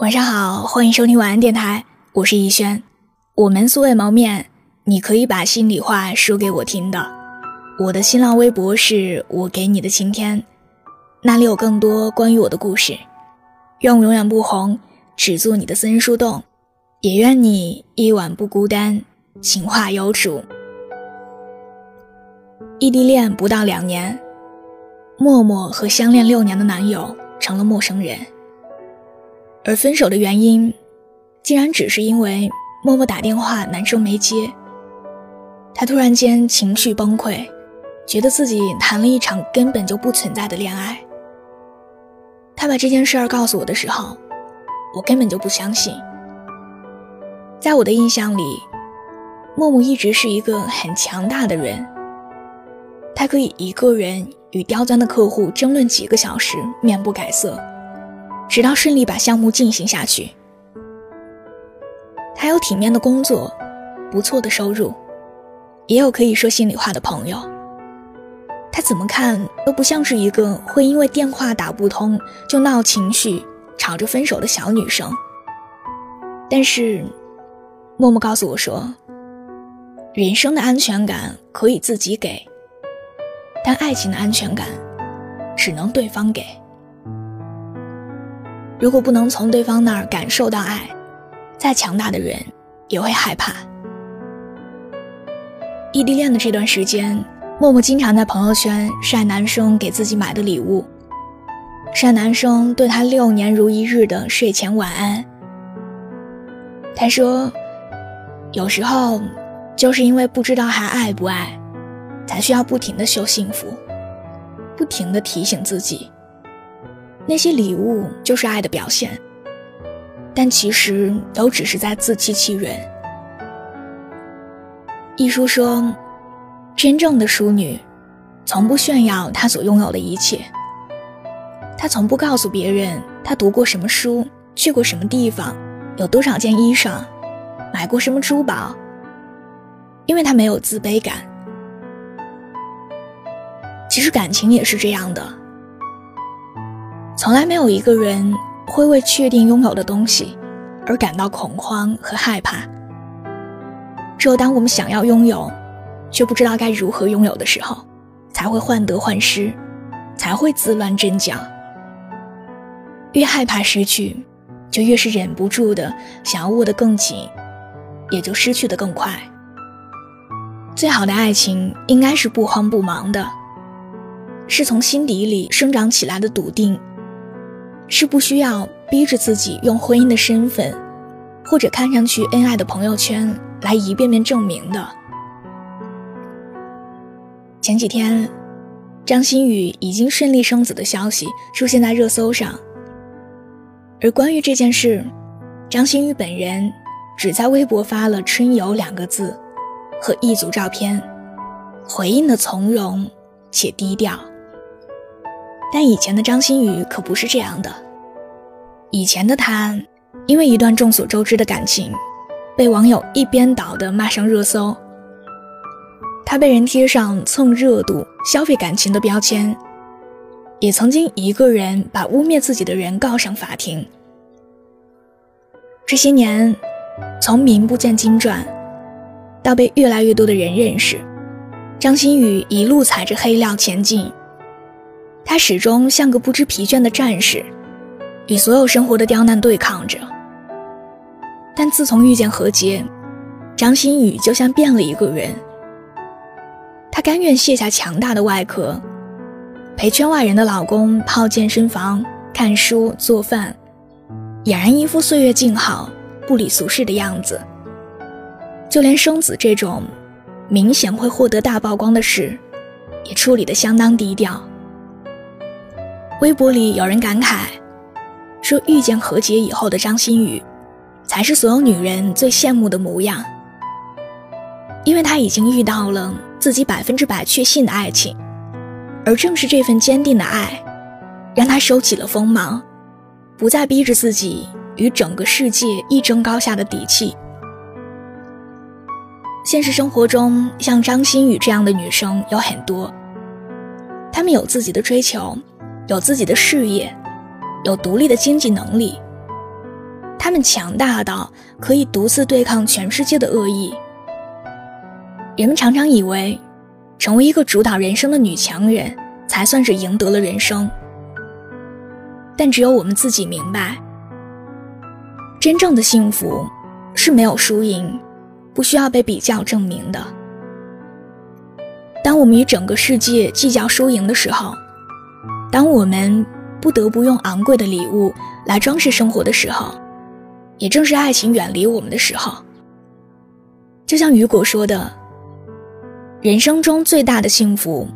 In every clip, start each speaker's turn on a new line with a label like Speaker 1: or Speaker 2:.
Speaker 1: 晚上好，欢迎收听晚安电台，我是逸轩。我们素未谋面，你可以把心里话说给我听的。我的新浪微博是我给你的晴天，那里有更多关于我的故事。愿我永远不红，只做你的私人树洞，也愿你一晚不孤单，情话有主。异地恋不到两年，默默和相恋六年的男友成了陌生人。而分手的原因，竟然只是因为默默打电话，男生没接。他突然间情绪崩溃，觉得自己谈了一场根本就不存在的恋爱。他把这件事儿告诉我的时候，我根本就不相信。在我的印象里，默默一直是一个很强大的人，他可以一个人与刁钻的客户争论几个小时，面不改色。直到顺利把项目进行下去，他有体面的工作，不错的收入，也有可以说心里话的朋友。他怎么看都不像是一个会因为电话打不通就闹情绪、吵着分手的小女生。但是，默默告诉我说，人生的安全感可以自己给，但爱情的安全感只能对方给。如果不能从对方那儿感受到爱，再强大的人也会害怕。异地恋的这段时间，默默经常在朋友圈晒男生给自己买的礼物，晒男生对他六年如一日的睡前晚安。他说：“有时候，就是因为不知道还爱不爱，才需要不停的秀幸福，不停的提醒自己。”那些礼物就是爱的表现，但其实都只是在自欺欺人。一书说，真正的淑女，从不炫耀她所拥有的一切。她从不告诉别人她读过什么书，去过什么地方，有多少件衣裳，买过什么珠宝，因为她没有自卑感。其实感情也是这样的。从来没有一个人会为确定拥有的东西而感到恐慌和害怕。只有当我们想要拥有，却不知道该如何拥有的时候，才会患得患失，才会自乱阵脚。越害怕失去，就越是忍不住的想要握得更紧，也就失去的更快。最好的爱情应该是不慌不忙的，是从心底里生长起来的笃定。是不需要逼着自己用婚姻的身份，或者看上去恩爱的朋友圈来一遍遍证明的。前几天，张馨予已经顺利生子的消息出现在热搜上，而关于这件事，张馨予本人只在微博发了“春游”两个字和一组照片，回应的从容且低调。但以前的张馨予可不是这样的。以前的她，因为一段众所周知的感情，被网友一边倒的骂上热搜。她被人贴上蹭热度、消费感情的标签，也曾经一个人把污蔑自己的人告上法庭。这些年，从名不见经传，到被越来越多的人认识，张馨予一路踩着黑料前进。他始终像个不知疲倦的战士，与所有生活的刁难对抗着。但自从遇见何洁，张馨予就像变了一个人。她甘愿卸下强大的外壳，陪圈外人的老公泡健身房、看书、做饭，俨然一副岁月静好、不理俗事的样子。就连生子这种明显会获得大曝光的事，也处理得相当低调。微博里有人感慨，说遇见何洁以后的张馨予，才是所有女人最羡慕的模样。因为她已经遇到了自己百分之百确信的爱情，而正是这份坚定的爱，让她收起了锋芒，不再逼着自己与整个世界一争高下的底气。现实生活中，像张馨予这样的女生有很多，她们有自己的追求。有自己的事业，有独立的经济能力，
Speaker 2: 他们强大到可以独自对抗全世界的恶意。人们常常以为，成为一个主导人生的女强人才算是赢得了人生。但只有我们自己明白，真正的幸福是没有输赢，不需要被比较证明的。当我们与整个世界计较输赢的时候，当我们不得不用昂贵的礼物来装饰生活的时候，也正是爱情远离我们的时候。就像雨果说的。人生中最大的幸福，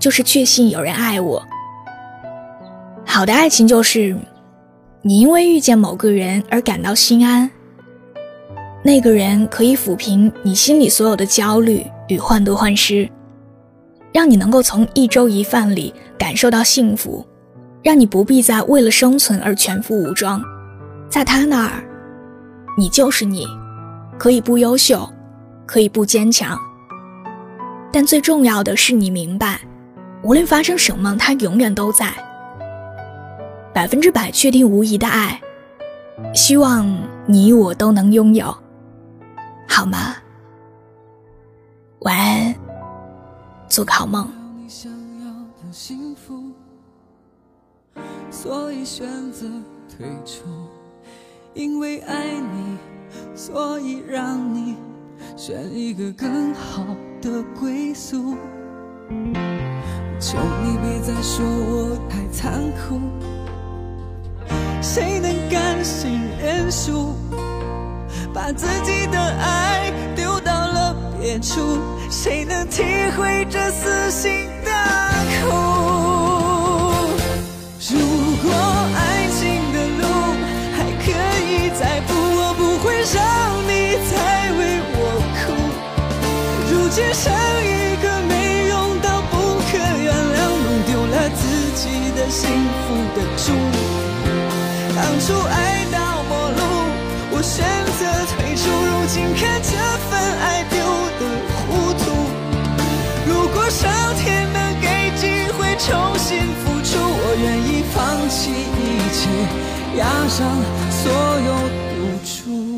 Speaker 2: 就是确信有人爱我。好的爱情就是，你因为遇见某个人而感到心安。那个人可以抚平你心里所有的焦虑与患得患失，让你能够从一粥一饭里感受到幸福，让你不必再为了生存而全副武装。在他那儿，你就是你，可以不优秀，可以不坚强。但最重要的是，你明白，无论发生什么，他永远都在。百分之百确定无疑的爱，希望你我都能拥有，好吗？晚安，做个好梦。所以选择退出，因为爱你，所以让你选一个更好。的归宿，求你别再说我太残酷。谁能甘心认输，把自己的爱丢演出？谁能体会这撕心的苦？如果爱情的路还可以再铺，我不会让你再为我哭。如今剩一个没用到不可原谅，弄丢了自己的幸福的猪。当初爱到末路，我选择退出，如今看这份爱丢的糊涂。如果上天能给机会重新付出，我愿意放弃一切，押上所有赌注。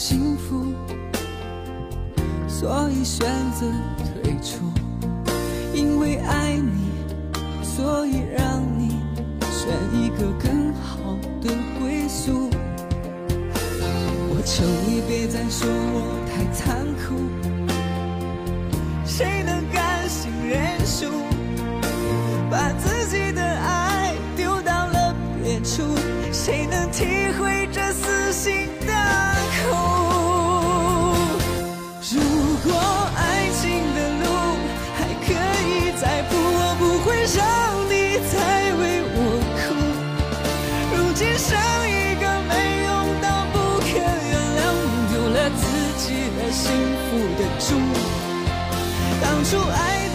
Speaker 2: 幸福，所以选择退出，因为爱你，所以让你选一个更好的归宿。我求你别再说我太残酷，谁能甘心认输，把自己付的住。当初爱。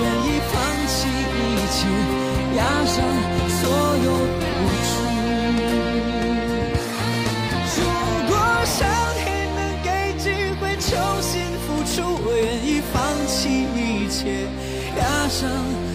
Speaker 2: 愿意放弃一切押上所有赌注如果上天能给机会重新付出我愿意放弃一切押上